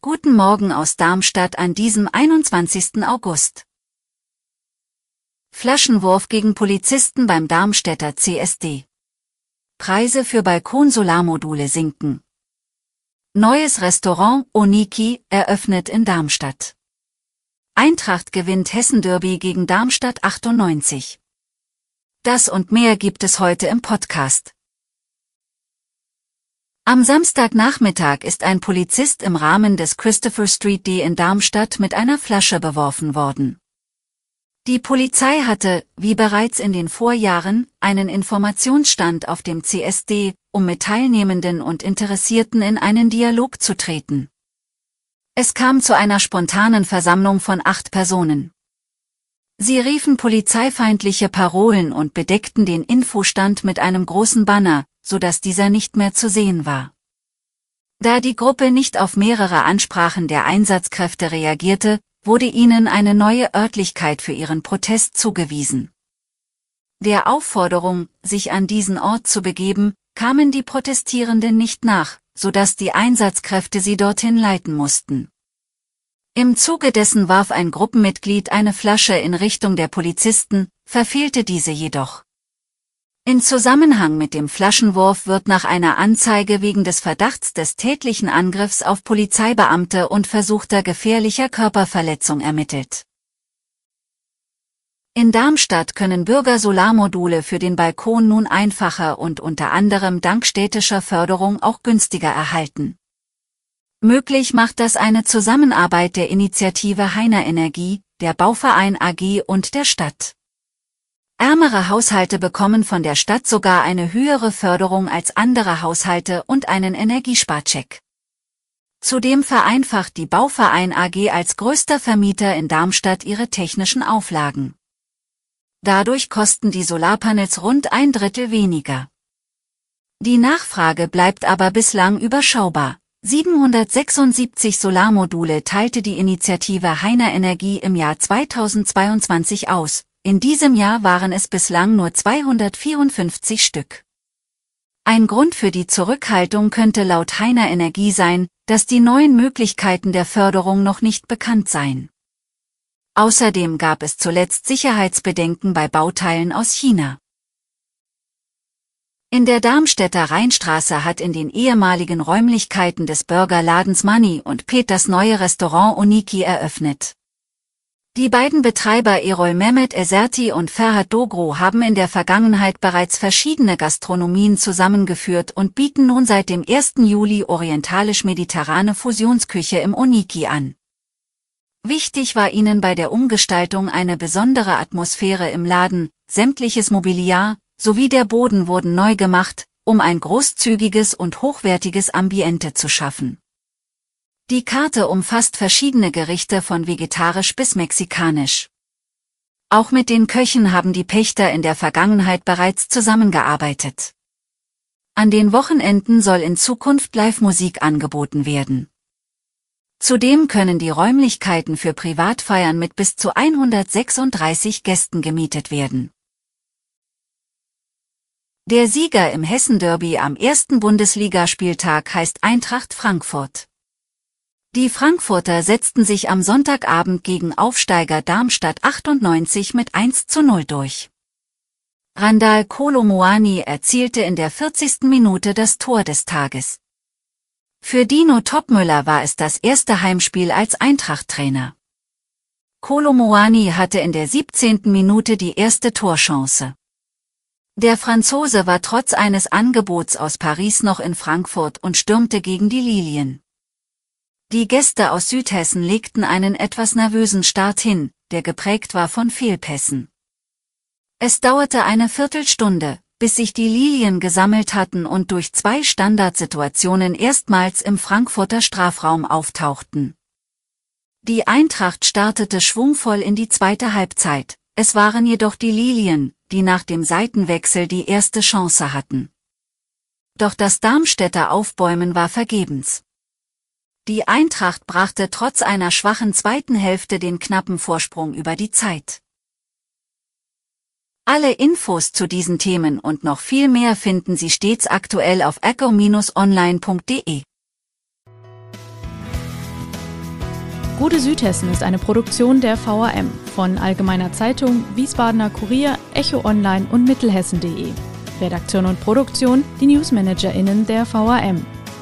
Guten Morgen aus Darmstadt an diesem 21. August. Flaschenwurf gegen Polizisten beim Darmstädter CSD. Preise für Balkonsolarmodule sinken. Neues Restaurant Oniki eröffnet in Darmstadt. Eintracht gewinnt Hessen-Derby gegen Darmstadt 98. Das und mehr gibt es heute im Podcast. Am Samstagnachmittag ist ein Polizist im Rahmen des Christopher Street Day in Darmstadt mit einer Flasche beworfen worden. Die Polizei hatte, wie bereits in den Vorjahren, einen Informationsstand auf dem CSD, um mit Teilnehmenden und Interessierten in einen Dialog zu treten. Es kam zu einer spontanen Versammlung von acht Personen. Sie riefen polizeifeindliche Parolen und bedeckten den Infostand mit einem großen Banner, so dass dieser nicht mehr zu sehen war. Da die Gruppe nicht auf mehrere Ansprachen der Einsatzkräfte reagierte, wurde ihnen eine neue Örtlichkeit für ihren Protest zugewiesen. Der Aufforderung, sich an diesen Ort zu begeben, kamen die Protestierenden nicht nach, so dass die Einsatzkräfte sie dorthin leiten mussten. Im Zuge dessen warf ein Gruppenmitglied eine Flasche in Richtung der Polizisten, verfehlte diese jedoch. In Zusammenhang mit dem Flaschenwurf wird nach einer Anzeige wegen des Verdachts des tätlichen Angriffs auf Polizeibeamte und versuchter gefährlicher Körperverletzung ermittelt. In Darmstadt können Bürger Solarmodule für den Balkon nun einfacher und unter anderem dank städtischer Förderung auch günstiger erhalten. Möglich macht das eine Zusammenarbeit der Initiative Heiner Energie, der Bauverein AG und der Stadt. Ärmere Haushalte bekommen von der Stadt sogar eine höhere Förderung als andere Haushalte und einen Energiesparcheck. Zudem vereinfacht die Bauverein AG als größter Vermieter in Darmstadt ihre technischen Auflagen. Dadurch kosten die Solarpanels rund ein Drittel weniger. Die Nachfrage bleibt aber bislang überschaubar. 776 Solarmodule teilte die Initiative Heiner Energie im Jahr 2022 aus, in diesem Jahr waren es bislang nur 254 Stück. Ein Grund für die Zurückhaltung könnte laut Heiner Energie sein, dass die neuen Möglichkeiten der Förderung noch nicht bekannt seien. Außerdem gab es zuletzt Sicherheitsbedenken bei Bauteilen aus China. In der Darmstädter Rheinstraße hat in den ehemaligen Räumlichkeiten des Burgerladens Money und Peters neue Restaurant Uniki eröffnet. Die beiden Betreiber Erol Mehmet Eserti und Ferhat Dogro haben in der Vergangenheit bereits verschiedene Gastronomien zusammengeführt und bieten nun seit dem 1. Juli orientalisch-mediterrane Fusionsküche im Oniki an. Wichtig war ihnen bei der Umgestaltung eine besondere Atmosphäre im Laden, sämtliches Mobiliar sowie der Boden wurden neu gemacht, um ein großzügiges und hochwertiges Ambiente zu schaffen. Die Karte umfasst verschiedene Gerichte von vegetarisch bis mexikanisch. Auch mit den Köchen haben die Pächter in der Vergangenheit bereits zusammengearbeitet. An den Wochenenden soll in Zukunft Live-Musik angeboten werden. Zudem können die Räumlichkeiten für Privatfeiern mit bis zu 136 Gästen gemietet werden. Der Sieger im Hessen-Derby am ersten Bundesligaspieltag heißt Eintracht Frankfurt. Die Frankfurter setzten sich am Sonntagabend gegen Aufsteiger Darmstadt 98 mit 1 zu 0 durch. Randall Kolomoani erzielte in der 40. Minute das Tor des Tages. Für Dino Topmüller war es das erste Heimspiel als Eintracht-Trainer. Kolomoani hatte in der 17. Minute die erste Torchance. Der Franzose war trotz eines Angebots aus Paris noch in Frankfurt und stürmte gegen die Lilien. Die Gäste aus Südhessen legten einen etwas nervösen Start hin, der geprägt war von Fehlpässen. Es dauerte eine Viertelstunde, bis sich die Lilien gesammelt hatten und durch zwei Standardsituationen erstmals im Frankfurter Strafraum auftauchten. Die Eintracht startete schwungvoll in die zweite Halbzeit, es waren jedoch die Lilien, die nach dem Seitenwechsel die erste Chance hatten. Doch das Darmstädter Aufbäumen war vergebens. Die Eintracht brachte trotz einer schwachen zweiten Hälfte den knappen Vorsprung über die Zeit. Alle Infos zu diesen Themen und noch viel mehr finden Sie stets aktuell auf echo-online.de. Gute Südhessen ist eine Produktion der VRM von Allgemeiner Zeitung, Wiesbadener Kurier, Echo Online und Mittelhessen.de. Redaktion und Produktion die NewsmanagerInnen der VRM.